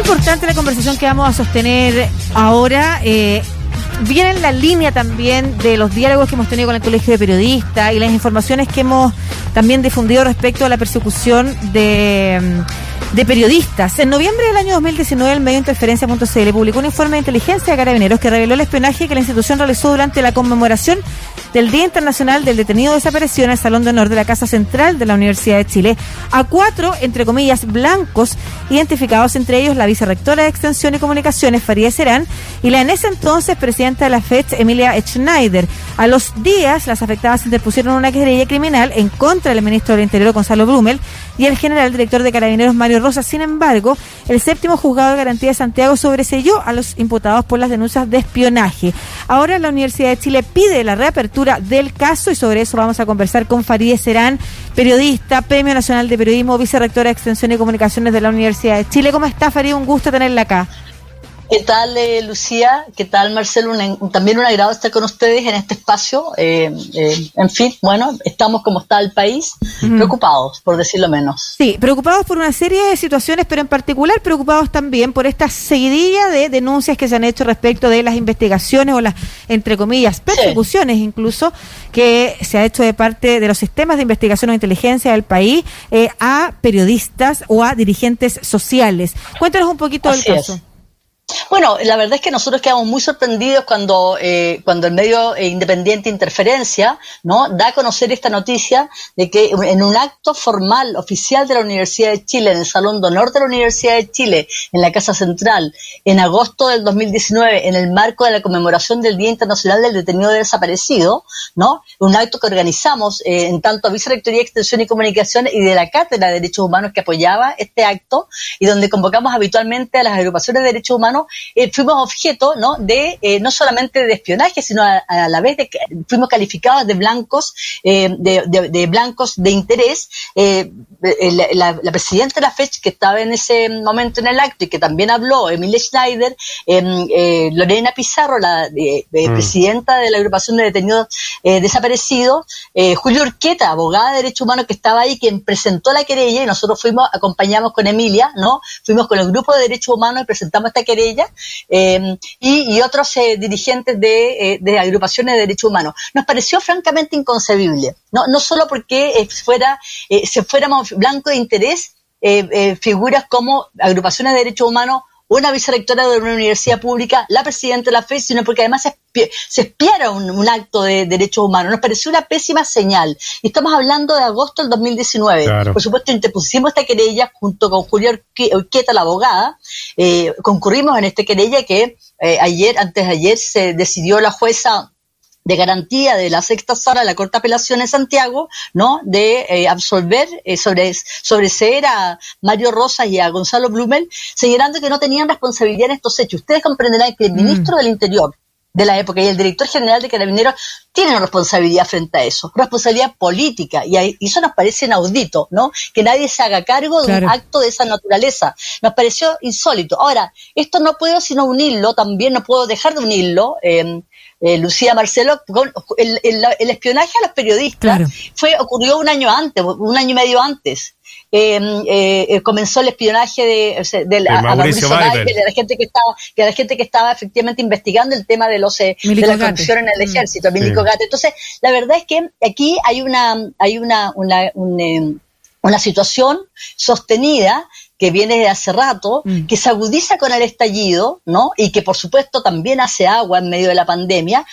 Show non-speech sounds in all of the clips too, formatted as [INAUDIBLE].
importante la conversación que vamos a sostener ahora. Eh, viene en la línea también de los diálogos que hemos tenido con el Colegio de Periodistas y las informaciones que hemos también difundido respecto a la persecución de, mm, de periodistas. En noviembre del año 2019, el medio interferencia.cl publicó un informe de inteligencia de carabineros que reveló el espionaje que la institución realizó durante la conmemoración del Día Internacional del Detenido Desaparecido en el Salón de Honor de la Casa Central de la Universidad de Chile a cuatro, entre comillas, blancos, identificados entre ellos la vicerrectora de Extensión y Comunicaciones, Faría Serán, y la en ese entonces presidenta de la FED, Emilia Schneider. A los días, las afectadas interpusieron una querella criminal en contra del ministro del Interior, Gonzalo Brumel, y el general director de Carabineros, Mario Rosa. Sin embargo, el séptimo juzgado de garantía de Santiago sobreseyó a los imputados por las denuncias de espionaje. Ahora la Universidad de Chile pide la reapertura del caso y sobre eso vamos a conversar con Farideh Serán, periodista, Premio Nacional de Periodismo, vicerrectora de Extensión y Comunicaciones de la Universidad de Chile. ¿Cómo está Farideh? Un gusto tenerla acá. ¿Qué tal, eh, Lucía? ¿Qué tal, Marcelo? también un agrado estar con ustedes en este espacio. Eh, eh, en fin, bueno, estamos como está el país, preocupados, por decirlo menos. Sí, preocupados por una serie de situaciones, pero en particular preocupados también por esta seguidilla de denuncias que se han hecho respecto de las investigaciones o las, entre comillas, persecuciones incluso, que se ha hecho de parte de los sistemas de investigación o inteligencia del país a periodistas o a dirigentes sociales. Cuéntanos un poquito del caso. Bueno, la verdad es que nosotros quedamos muy sorprendidos cuando, eh, cuando el medio eh, independiente Interferencia ¿no? da a conocer esta noticia de que en un acto formal oficial de la Universidad de Chile, en el Salón de Honor de la Universidad de Chile, en la Casa Central, en agosto del 2019, en el marco de la conmemoración del Día Internacional del Detenido Desaparecido, ¿no? un acto que organizamos eh, en tanto Vicerrectoría, Extensión y Comunicación y de la Cátedra de Derechos Humanos que apoyaba este acto y donde convocamos habitualmente a las agrupaciones de derechos humanos eh, fuimos objeto ¿no? de eh, no solamente de espionaje, sino a, la vez de que fuimos calificados de blancos, eh, de, blancos de interés. La, presidenta de la FECH, que estaba en ese momento en el acto y que también habló, Emilia Schneider, em, Lorena Pizarro, la mm. presidenta de la agrupación de detenidos desaparecidos, Julio Urqueta, abogada de derechos humanos que estaba ahí, quien presentó la querella y nosotros fuimos, acompañamos con Emilia, ¿no? Fuimos con el grupo de derechos humanos y presentamos esta querella em, y, otros eh, dirigentes eh, de, agrupaciones de derechos humanos. Nos pareció francamente inconcebible, no, no solo porque eh, fuera, se fuéramos blanco de interés, figuras como agrupaciones de derechos humanos una vicerectora de una universidad pública, la presidenta de la FED, sino porque además se, espiara un, acto de derechos humanos. Nos pareció una pésima señal. Y estamos hablando de agosto del 2019. Por supuesto, interpusimos esta querella junto con Julia Urqueta, la abogada. Eh, concurrimos en esta querella que eh, ayer, antes de ayer, se decidió la jueza de garantía de la sexta sala de la Corte de Apelación en Santiago, ¿no? De eh, absolver, eh, sobre, sobreseer a Mario Rosas y a Gonzalo Blumel, señalando que no tenían responsabilidad en estos hechos. Ustedes comprenderán que el mm. ministro del Interior de la época y el director general de Carabineros tienen responsabilidad frente a eso, responsabilidad política, y, eso nos parece inaudito, ¿no? Que nadie se haga cargo de un acto de esa naturaleza. Nos pareció insólito. Ahora, esto no puedo sino unirlo, también no puedo dejar de unirlo, eh, eh, Lucía Marcelo, el, espionaje a los periodistas fue ocurrió un año antes, un año y medio antes. Em, eh, eh, comenzó el espionaje de, de, la, Mauricio de la gente que estaba que la gente que estaba efectivamente investigando el tema de los de la corrupción en el mm. ejército, Entonces, la verdad es que aquí hay una hay una una, em, una situación sostenida que viene de hace rato, mm. que se agudiza con el estallido, ¿no? Y que por supuesto también hace agua en medio de la pandemia,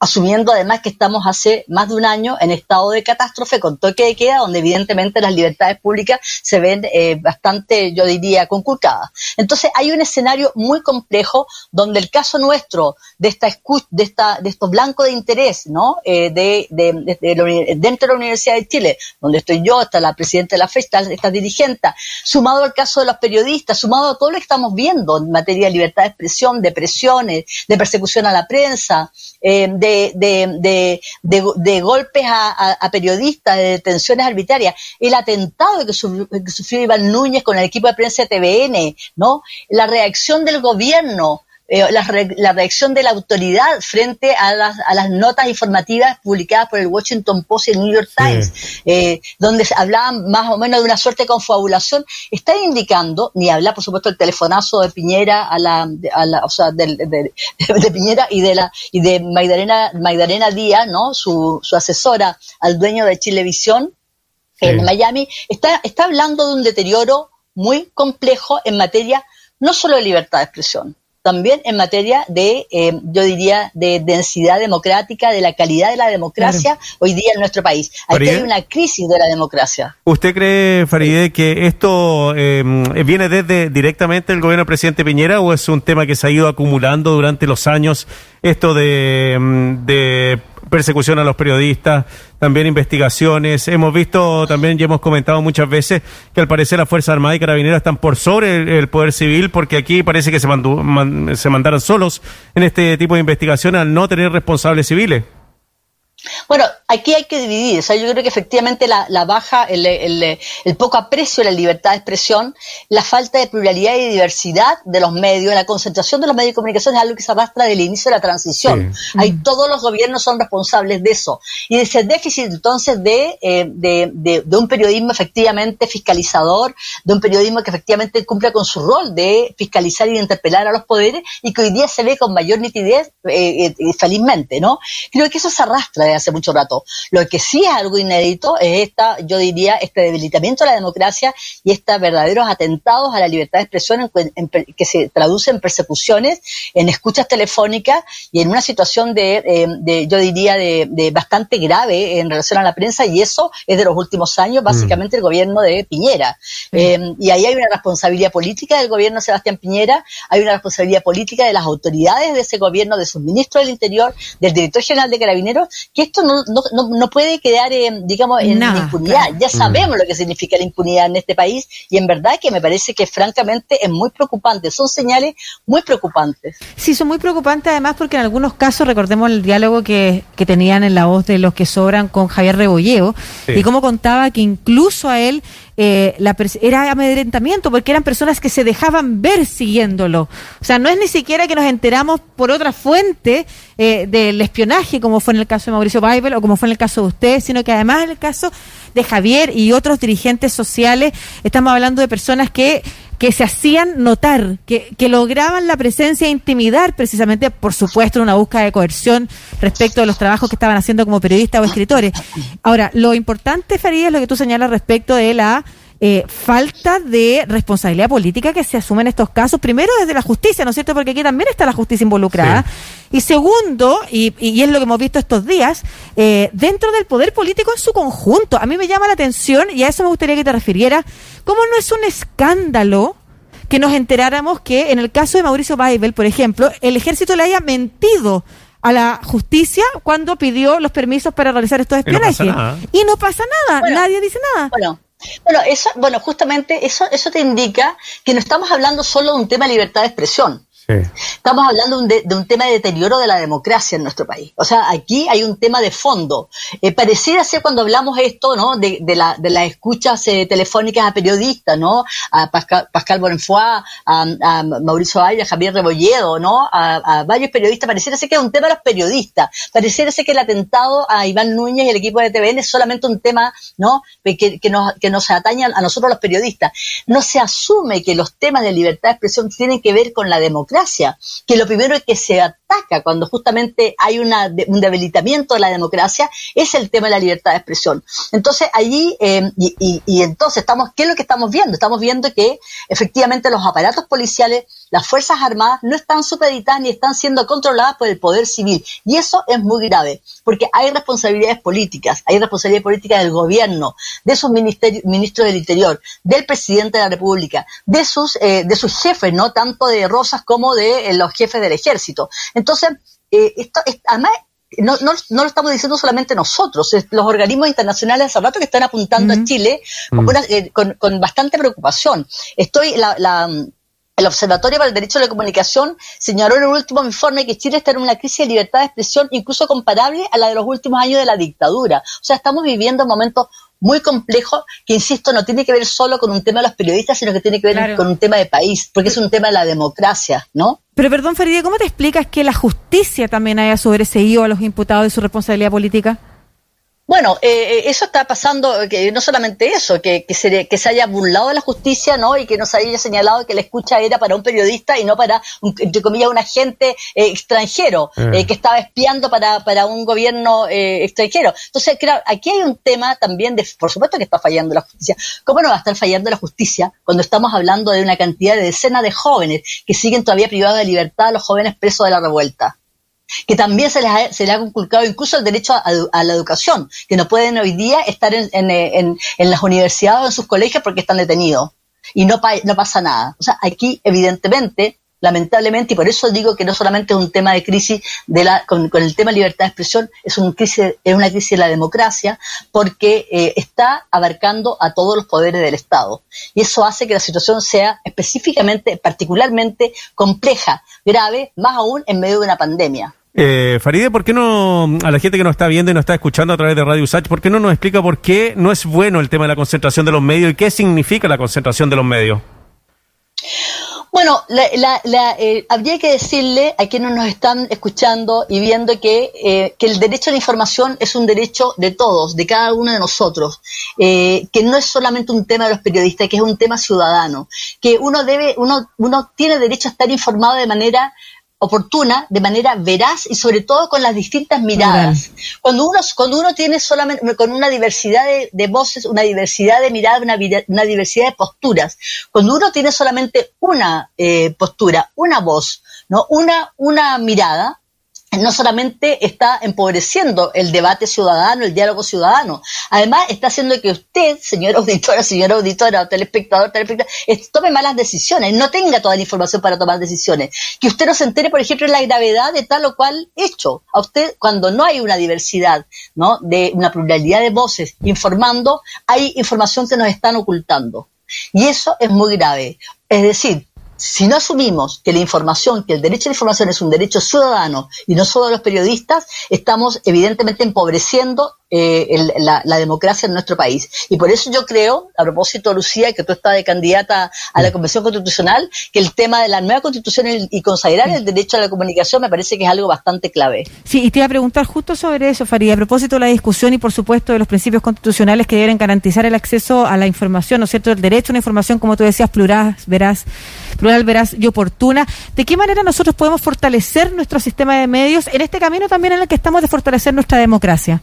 asumiendo además que estamos hace más de un año en estado de catástrofe con toque de queda, donde evidentemente las libertades públicas se ven eh, bastante, yo diría, conculcadas. Entonces hay un escenario muy complejo donde el caso nuestro de esta de esta de estos blancos de interés, ¿no? Eh, de, de, de, dentro de la Universidad de Chile, donde estoy yo, está la presidenta de la FES, está esta dirigente, sumado al caso de los periodistas, sumado a todo lo que estamos viendo en materia de libertad de expresión, de presiones, de persecución a la prensa, eh, de de, golpes a, periodistas, de detenciones arbitrarias, el atentado que, sufrió Iván Núñez con el equipo de prensa de TVN, ¿no? La reacción del gobierno eh, la, reacción de la autoridad frente a las, a las notas informativas publicadas por el Washington Post y el New York Times, eh, donde hablaban más o menos de una suerte de confabulación, está indicando, ni habla por supuesto el telefonazo de Piñera a la, a la o sea, de, [LAUGHS] de, Piñera y de la y de Magdalena, Magdalena Díaz, ¿no? Su, su asesora al dueño de Chilevisión en Miami, está, está hablando de un deterioro muy complejo en materia no solo de libertad de expresión, también en materia de, eh, yo diría, de densidad democrática, de la calidad de la democracia hoy día en nuestro país. Aquí hay una crisis de la democracia. ¿Usted cree, Farideh, que esto eh, viene desde directamente el gobierno del presidente Piñera o es un tema que se ha ido acumulando durante los años, esto de, mm, de persecución a los periodistas, también investigaciones. Hemos visto también y hemos comentado muchas veces que al parecer las Fuerzas Armadas y Carabineras están por sobre el, poder civil porque aquí parece que se, se mandaron solos en este tipo de investigación al no tener responsables civiles. Bueno, aquí hay que dividir. O sea, yo creo que efectivamente la, baja, el, el, poco aprecio a la libertad de expresión, la falta de pluralidad y diversidad de los medios, la concentración de los medios de comunicación es algo que se arrastra del inicio de la transición. Ahí todos los gobiernos son responsables de eso. Y de ese déficit entonces de, eh, de, de, un periodismo efectivamente fiscalizador, de un periodismo que efectivamente cumpla con su rol de fiscalizar y de interpelar a los poderes y que hoy día se ve con mayor nitidez, eh, eh, felizmente, ¿no? Creo que eso se arrastra de hace mucho rato. Lo que sí es algo inédito es esta, yo diría, este debilitamiento de la democracia y estos verdaderos atentados a la libertad de expresión que se traducen en persecuciones, en escuchas telefónicas y en una situación de, eh, yo diría, de, bastante grave en relación a la prensa y eso es de los últimos años, básicamente el gobierno de Piñera. Eh, y ahí hay una responsabilidad política del gobierno de Sebastián Piñera, hay una responsabilidad política de las autoridades de ese gobierno, de sus ministros del Interior, del director general de Carabineros, que esto no, no, no puede quedar, digamos, en impunidad. Ya sabemos lo que significa la impunidad en este país y en verdad que me parece que francamente es muy preocupante. Son señales muy preocupantes. Sí, son muy preocupantes además porque en algunos casos, recordemos el diálogo que, que tenían en la voz de los que sobran con Javier Rebolleo y cómo contaba que incluso a él eh, la era amedrentamiento porque eran personas que se dejaban ver siguiéndolo. O sea, no es ni siquiera que nos enteramos por otra fuente eh, del espionaje, como fue en el caso de Mauricio Weibel o como fue en el caso de usted, sino que además en el caso de Javier y otros dirigentes sociales, estamos hablando de personas que que se hacían notar, que, que lograban la presencia e intimidar precisamente, por supuesto, en una búsqueda de coerción respecto de los trabajos que estaban haciendo como periodistas o escritores. Ahora, lo importante, Farid, es lo que tú señalas respecto de la eh, falta de responsabilidad política que se asume en estos casos, primero desde la justicia, ¿no es cierto? Porque aquí también está la justicia involucrada. Y segundo, y, y, es lo que hemos visto estos días, eh, dentro del poder político en su conjunto. A mí me llama la atención, y a eso me gustaría que te refirieras, ¿cómo no es un escándalo? que nos enteráramos que en el caso de Mauricio Baibel, por ejemplo, el ejército le haya mentido a la justicia cuando pidió los permisos para realizar estos espionajes. Y no pasa nada, nadie dice nada. Bueno, bueno, eso, bueno, justamente eso, eso te indica que no estamos hablando solo de un tema de libertad de expresión. Estamos hablando de, un tema de deterioro de la democracia en nuestro país. O sea, aquí hay un tema de fondo. Eh, pareciera ser cuando hablamos esto, ¿no? De, la, de las escuchas eh, telefónicas a periodistas, ¿no? A Pascal, Pascal Bonfoy, a, Mauricio Valle, a Javier Rebolledo, ¿no? A, varios periodistas. Pareciera ser que es un tema de los periodistas. Pareciera ser que el atentado a Iván Núñez y el equipo de TVN es solamente un tema, ¿no? Que, que, nos, que nos atañe a nosotros los periodistas. No se asume que los temas de libertad de expresión tienen que ver con la democracia que lo primero que se ataca cuando justamente hay una, un debilitamiento de la democracia es el tema de la libertad de expresión. Entonces allí, eh, y, y, entonces estamos, ¿qué es lo que estamos viendo? Estamos viendo que efectivamente los aparatos policiales, las Fuerzas Armadas no están supeditadas ni están siendo controladas por el poder civil. Y eso es muy grave, porque hay responsabilidades políticas, hay responsabilidad política del gobierno, de sus ministros del Interior, del presidente de la República, de sus, eh, de sus jefes, ¿no? Tanto de Rosas como de eh, los jefes del ejército. Entonces, eh, esto, además, no, no, no, lo estamos diciendo solamente nosotros, los organismos internacionales hace rato que están apuntando a Chile eh, con, con, bastante preocupación. Estoy, la, la, el Observatorio para el Derecho de la Comunicación señaló en el último informe que Chile está en una crisis de libertad de expresión incluso comparable a la de los últimos años de la dictadura. O sea, estamos viviendo momentos muy complejos que, insisto, no tiene que ver solo con un tema de los periodistas, sino que tiene que ver con un tema de país, porque es un tema de la democracia, ¿no? Pero perdón, Farideh, ¿cómo te explicas que la justicia también haya sobreseído a los imputados de su responsabilidad política? Bueno, eh, eh, eso está pasando, que no solamente eso, que, que, se, que se haya burlado de la justicia, ¿no? Y que nos haya señalado que la escucha era para un periodista y no para, entre comillas, un agente eh, extranjero eh, que estaba espiando para, para un gobierno extranjero. Entonces, claro, aquí hay un tema también de, por supuesto que está fallando la justicia. ¿Cómo no va a estar fallando la justicia cuando estamos hablando de una cantidad de decenas de jóvenes que siguen todavía privados de libertad a los jóvenes presos de la revuelta? Que también se les ha, se ha conculcado incluso el derecho a, la educación, que no pueden hoy día estar en, en, en, las universidades o en sus colegios porque están detenidos y no, no pasa nada. O sea, aquí evidentemente, lamentablemente, y por eso digo que no solamente es un tema de crisis de la, con, el tema de libertad de expresión, es, un es una crisis de la democracia porque eh, está abarcando a todos los poderes del Estado. Y eso hace que la situación sea específicamente, particularmente compleja, grave, más aún en medio de una pandemia. Eh, Faride, ¿por qué no, a la gente que nos está viendo y nos está escuchando a través de Radio Usach, ¿por qué no nos explica por qué no es bueno el tema de la concentración de los medios y qué significa la concentración de los medios? Bueno, eh, habría que decirle a quienes nos están escuchando y viendo que, eh, que, el derecho a la información es un derecho de todos, de cada uno de nosotros, eh, que no es solamente un tema de los periodistas, que es un tema ciudadano, que uno debe, uno, uno tiene derecho a estar informado de manera oportuna, de manera veraz y sobre todo con las distintas miradas. Cuando uno, cuando uno tiene solamente, con una diversidad de, voces, una diversidad de miradas, una, una, diversidad de posturas, cuando uno tiene solamente una eh, postura, una voz, ¿no? una, una mirada, no solamente está empobreciendo el debate ciudadano, el diálogo ciudadano, además está haciendo que usted, señora auditora, señora auditora, telespectador, telespectador, tome malas decisiones, no tenga toda la información para tomar decisiones. Que usted no se entere, por ejemplo, en la gravedad de tal o cual hecho. A usted, cuando no hay una diversidad, ¿no? De una pluralidad de voces informando, hay información que nos están ocultando. Y eso es muy grave. Es decir, si no asumimos que la información, que el derecho a la información es un derecho ciudadano y no solo de los periodistas, estamos evidentemente empobreciendo eh, la, democracia en nuestro país. Y por eso yo creo, a propósito, Lucía, que tú estás de candidata a la Convención Constitucional, que el tema de la nueva Constitución y consagrar el derecho a la comunicación me parece que es algo bastante clave. Sí, y te iba a preguntar justo sobre eso, Farid, a propósito de la discusión y, por supuesto, de los principios constitucionales que deben garantizar el acceso a la información, ¿no es cierto?, el derecho a una información, como tú decías, plural, veraz, plural, veraz y oportuna. ¿De qué manera nosotros podemos fortalecer nuestro sistema de medios en este camino también en el que estamos de fortalecer nuestra democracia?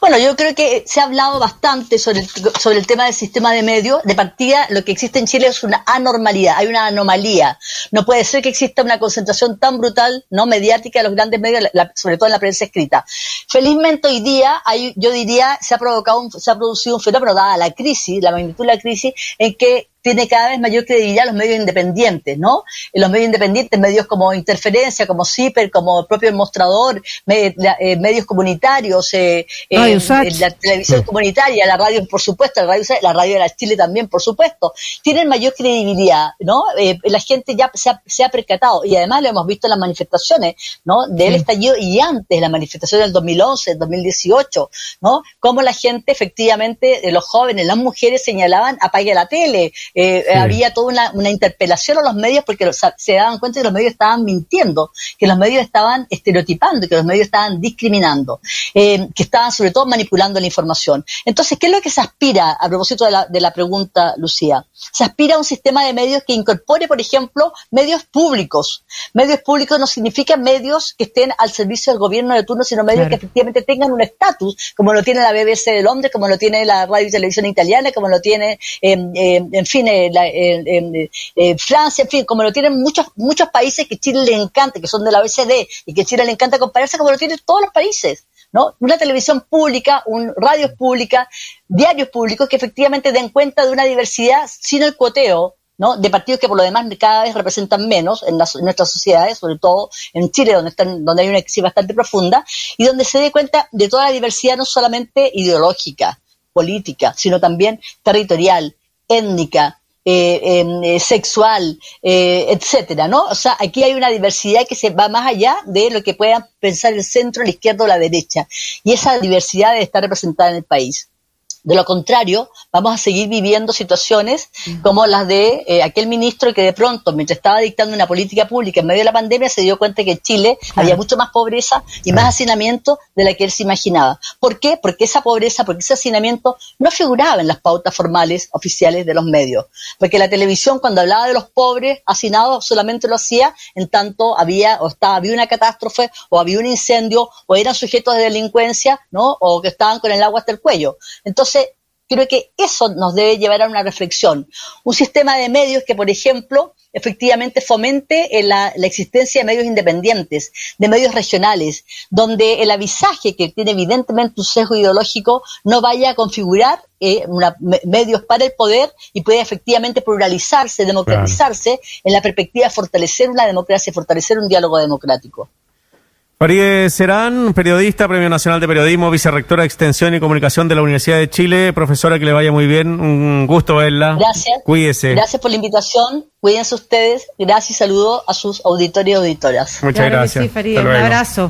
Bueno, yo creo que se ha hablado bastante sobre el, sobre el tema del sistema de medios. De partida, lo que existe en Chile es una anormalidad, hay una anomalía. No puede ser que exista una concentración tan brutal, no mediática de los grandes medios, sobre todo en la prensa escrita. Felizmente hoy día, hay, yo diría, se ha provocado, se ha producido un fenómeno dada la crisis, la magnitud de la crisis, en que tiene cada vez mayor credibilidad los medios independientes, ¿no? Los medios independientes, medios como Interferencia, como CIPER, como el propio Mostrador, eh, medios comunitarios, eh, eh, la televisión comunitaria, la radio, por supuesto, la radio, la radio de la Chile también, por supuesto, tienen mayor credibilidad, ¿no? la gente ya se ha, percatado, y además lo hemos visto en las manifestaciones, ¿no? Del estallido y antes, la manifestación del 2011, 2018, ¿no? Cómo la gente, efectivamente, los jóvenes, las mujeres señalaban, apague la tele, eh, había toda una, interpelación a los medios porque se daban cuenta que los medios estaban mintiendo, que los medios estaban estereotipando, que los medios estaban discriminando, eh, que estaban sobre todo manipulando la información. Entonces, ¿qué es lo que se aspira a propósito de la, de la pregunta, Lucía? Se aspira a un sistema de medios que incorpore, por ejemplo, medios públicos. Medios públicos no significa medios que estén al servicio del gobierno de turno, sino medios que efectivamente tengan un estatus, como lo tiene la BBC de Londres, como lo tiene la radio y televisión italiana, como lo tiene, eh, en fin, eh, Francia, en fin, como lo tienen muchos, muchos países que Chile le encanta, que son de la OECD y que Chile le encanta compararse como lo tienen todos los países. ¿no? Una televisión pública, un radio pública, diarios públicos que efectivamente den cuenta de una diversidad sin el cuoteo, ¿no? de partidos que por lo demás cada vez representan menos en, las, nuestras sociedades, sobre todo en Chile, donde, están, donde hay una crisis bastante profunda, y donde se dé cuenta de toda la diversidad no solamente ideológica, política, sino también territorial, étnica, eh, em, eh, sexual, eh, etcétera, ¿no? O sea, aquí hay una diversidad que se va más allá de lo que pueda pensar el centro, la izquierda o la derecha. Y esa diversidad debe estar representada en el país. De lo contrario, vamos a seguir viviendo situaciones como las de eh, aquel ministro que de pronto, mientras estaba dictando una política pública en medio de la pandemia, se dio cuenta que en Chile había mucho más pobreza y más hacinamiento de la que él se imaginaba. ¿Por qué? Porque esa pobreza, porque ese hacinamiento no figuraba en las pautas formales oficiales de los medios. Porque la televisión, cuando hablaba de los pobres hacinados, solamente lo hacía en tanto había o estaba, había una catástrofe o había un incendio o eran sujetos de delincuencia, ¿no? O que estaban con el agua hasta el cuello. Entonces, creo que eso nos debe llevar a una reflexión. Un sistema de medios que, por ejemplo, efectivamente fomente eh, la, existencia de medios independientes, de medios regionales, donde el avisaje, que tiene evidentemente un sesgo ideológico, no vaya a configurar eh, medios para el poder y pueda efectivamente pluralizarse, democratizarse en la perspectiva de fortalecer una democracia, fortalecer un diálogo democrático. Farideh Serán, periodista, Premio Nacional de Periodismo, vicerrectora de Extensión y Comunicación de la Universidad de Chile. Profesora, que le vaya muy bien. Un gusto verla. Gracias. Cuídese. Gracias por la invitación. Cuídense ustedes. Gracias y saludo a sus auditores y auditoras. Muchas gracias. un abrazo.